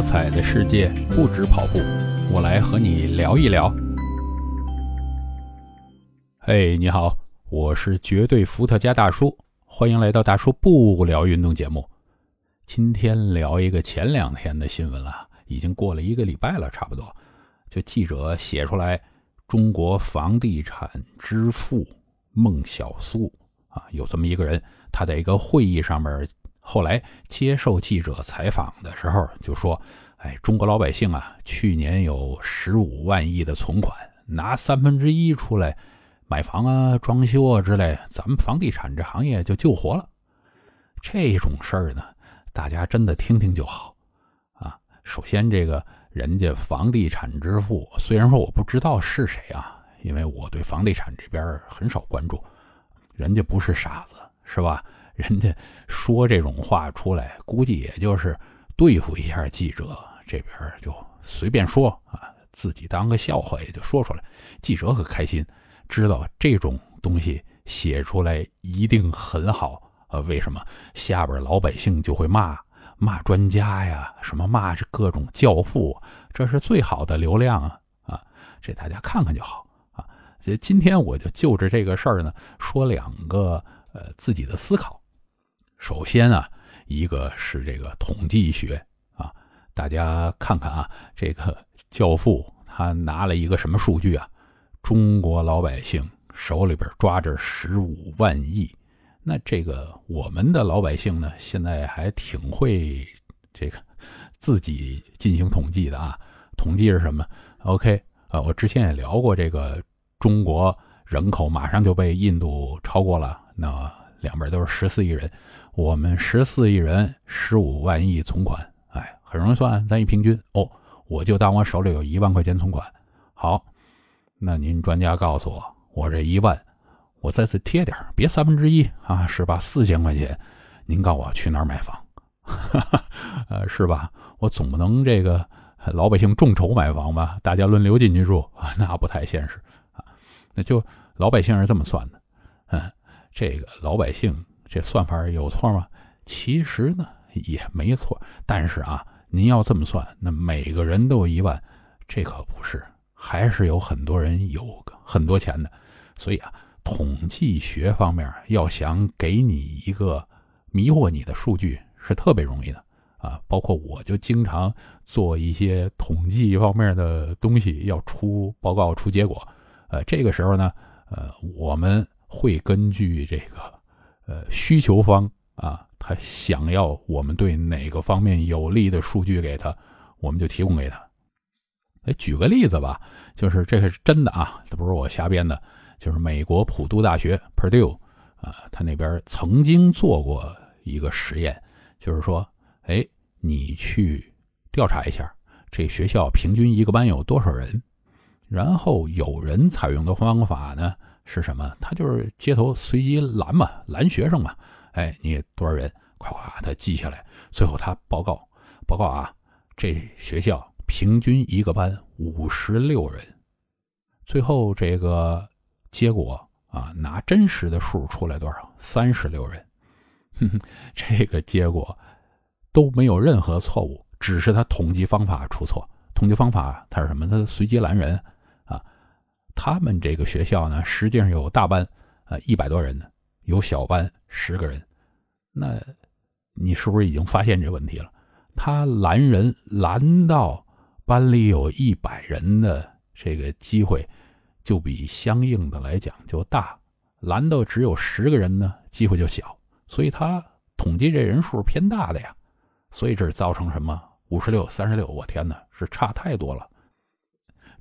多彩的世界不止跑步，我来和你聊一聊。嘿，你好，我是绝对伏特加大叔，欢迎来到大叔不聊运动节目。今天聊一个前两天的新闻了，已经过了一个礼拜了，差不多。就记者写出来，中国房地产之父孟小苏啊，有这么一个人，他在一个会议上面。后来接受记者采访的时候就说：“哎，中国老百姓啊，去年有十五万亿的存款，拿三分之一出来买房啊、装修啊之类，咱们房地产这行业就救活了。这种事儿呢，大家真的听听就好啊。首先，这个人家房地产之父，虽然说我不知道是谁啊，因为我对房地产这边很少关注，人家不是傻子，是吧？”人家说这种话出来，估计也就是对付一下记者，这边就随便说啊，自己当个笑话也就说出来。记者可开心，知道这种东西写出来一定很好啊。为什么下边老百姓就会骂骂专家呀？什么骂是各种教父，这是最好的流量啊啊！这大家看看就好啊。所以今天我就就着这个事儿呢，说两个呃自己的思考。首先啊，一个是这个统计学啊，大家看看啊，这个教父他拿了一个什么数据啊？中国老百姓手里边抓着十五万亿，那这个我们的老百姓呢，现在还挺会这个自己进行统计的啊。统计是什么？OK 啊，我之前也聊过这个，中国人口马上就被印度超过了，那两边都是十四亿人。我们十四亿人，十五万亿存款，哎，很容易算。咱一平均，哦，我就当我手里有一万块钱存款。好，那您专家告诉我，我这一万，我再次贴点别三分之一啊，是吧？四千块钱，您告诉我去哪儿买房？呃，是吧？我总不能这个老百姓众筹买房吧？大家轮流进去住，那不太现实啊。那就老百姓是这么算的，嗯，这个老百姓。这算法有错吗？其实呢也没错，但是啊，您要这么算，那每个人都有一万，这可不是，还是有很多人有很多钱的。所以啊，统计学方面要想给你一个迷惑你的数据是特别容易的啊。包括我就经常做一些统计方面的东西，要出报告、出结果。呃，这个时候呢，呃，我们会根据这个。呃，需求方啊，他想要我们对哪个方面有利的数据给他，我们就提供给他。哎，举个例子吧，就是这个是真的啊，这不是我瞎编的，就是美国普渡大学 Purdue 啊，他那边曾经做过一个实验，就是说，哎，你去调查一下这学校平均一个班有多少人，然后有人采用的方法呢？是什么？他就是街头随机拦嘛，拦学生嘛。哎，你多少人？夸夸他记下来。最后他报告，报告啊，这学校平均一个班五十六人。最后这个结果啊，拿真实的数出来多少？三十六人。哼哼，这个结果都没有任何错误，只是他统计方法出错。统计方法他是什么？他随机拦人。他们这个学校呢，实际上有大班，呃，一百多人呢，有小班十个人。那，你是不是已经发现这问题了？他拦人拦到班里有一百人的这个机会，就比相应的来讲就大；拦到只有十个人呢，机会就小。所以他统计这人数偏大的呀。所以这造成什么？五十六、三十六，我天哪，是差太多了。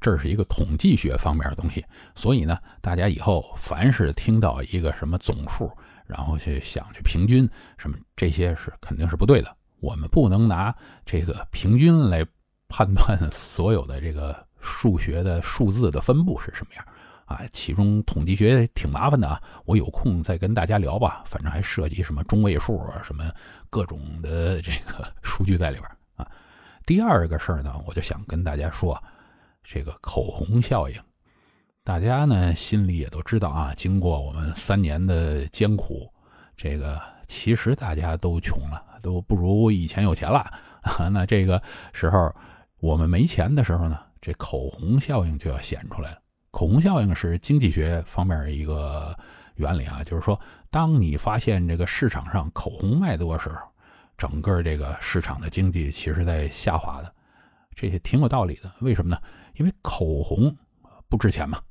这是一个统计学方面的东西，所以呢，大家以后凡是听到一个什么总数，然后去想去平均什么，这些是肯定是不对的。我们不能拿这个平均来判断所有的这个数学的数字的分布是什么样啊。其中统计学挺麻烦的啊，我有空再跟大家聊吧。反正还涉及什么中位数啊，什么各种的这个数据在里边啊。第二个事儿呢，我就想跟大家说。这个口红效应，大家呢心里也都知道啊。经过我们三年的艰苦，这个其实大家都穷了，都不如以前有钱了 那这个时候我们没钱的时候呢，这口红效应就要显出来了。口红效应是经济学方面一个原理啊，就是说，当你发现这个市场上口红卖多的时候，整个这个市场的经济其实在下滑的，这也挺有道理的。为什么呢？因为口红不值钱嘛，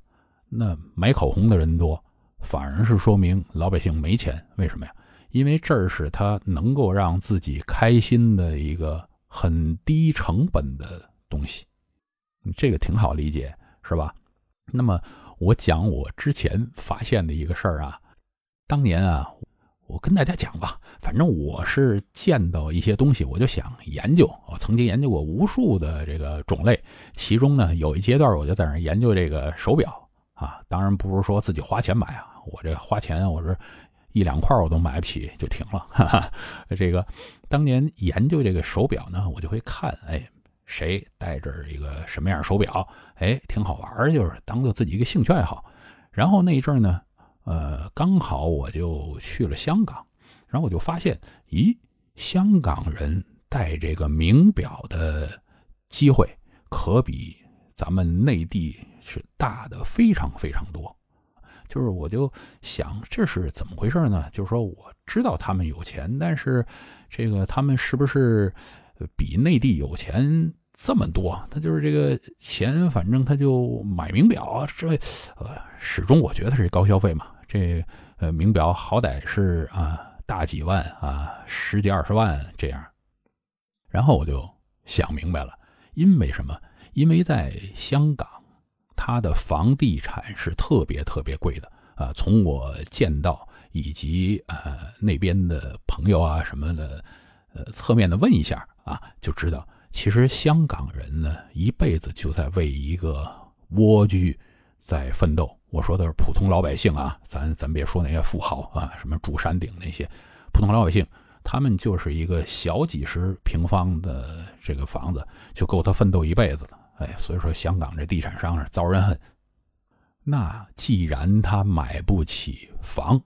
那买口红的人多，反而是说明老百姓没钱。为什么呀？因为这是他能够让自己开心的一个很低成本的东西，这个挺好理解，是吧？那么我讲我之前发现的一个事儿啊，当年啊，我跟大家讲吧，反正我是见到一些东西，我就想研究。我曾经研究过无数的这个种类，其中呢有一阶段我就在那研究这个手表啊，当然不是说自己花钱买啊，我这花钱我是。一两块我都买不起就停了。哈哈，这个当年研究这个手表呢，我就会看，哎，谁戴着一个什么样手表，哎，挺好玩就是当做自己一个兴趣爱好。然后那一阵呢，呃，刚好我就去了香港，然后我就发现，咦，香港人戴这个名表的机会可比咱们内地是大的非常非常多。就是，我就想这是怎么回事呢？就是说，我知道他们有钱，但是这个他们是不是比内地有钱这么多？他就是这个钱，反正他就买名表，这呃，始终我觉得是高消费嘛。这呃，名表好歹是啊，大几万啊，十几二十万这样。然后我就想明白了，因为什么？因为在香港。它的房地产是特别特别贵的啊！从我见到以及呃那边的朋友啊什么的，呃侧面的问一下啊，就知道其实香港人呢一辈子就在为一个蜗居在奋斗。我说的是普通老百姓啊，咱咱别说那些富豪啊，什么住山顶那些普通老百姓，他们就是一个小几十平方的这个房子就够他奋斗一辈子了。哎，所以说香港这地产商是遭人恨。那既然他买不起房，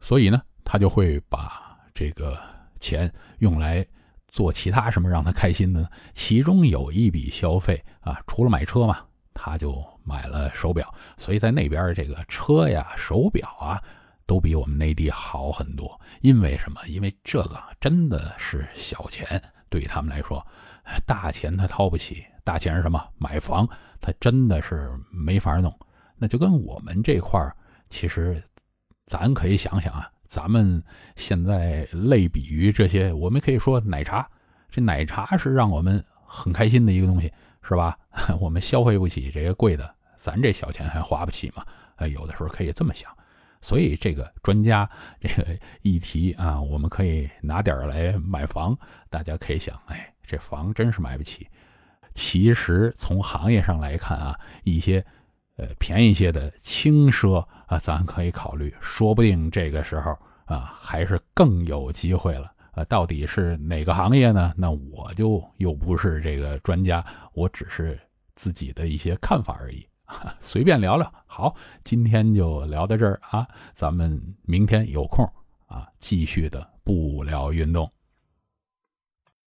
所以呢，他就会把这个钱用来做其他什么让他开心的呢？其中有一笔消费啊，除了买车嘛，他就买了手表。所以在那边这个车呀、手表啊，都比我们内地好很多。因为什么？因为这个真的是小钱，对于他们来说，大钱他掏不起。大钱是什么？买房，他真的是没法弄。那就跟我们这块儿，其实咱可以想想啊，咱们现在类比于这些，我们可以说奶茶，这奶茶是让我们很开心的一个东西，是吧？我们消费不起这些贵的，咱这小钱还花不起嘛？呃，有的时候可以这么想。所以这个专家这个议题啊，我们可以拿点儿来买房，大家可以想，哎，这房真是买不起。其实从行业上来看啊，一些呃便宜些的轻奢啊，咱可以考虑，说不定这个时候啊还是更有机会了啊。到底是哪个行业呢？那我就又不是这个专家，我只是自己的一些看法而已，随便聊聊。好，今天就聊到这儿啊，咱们明天有空啊继续的不聊运动。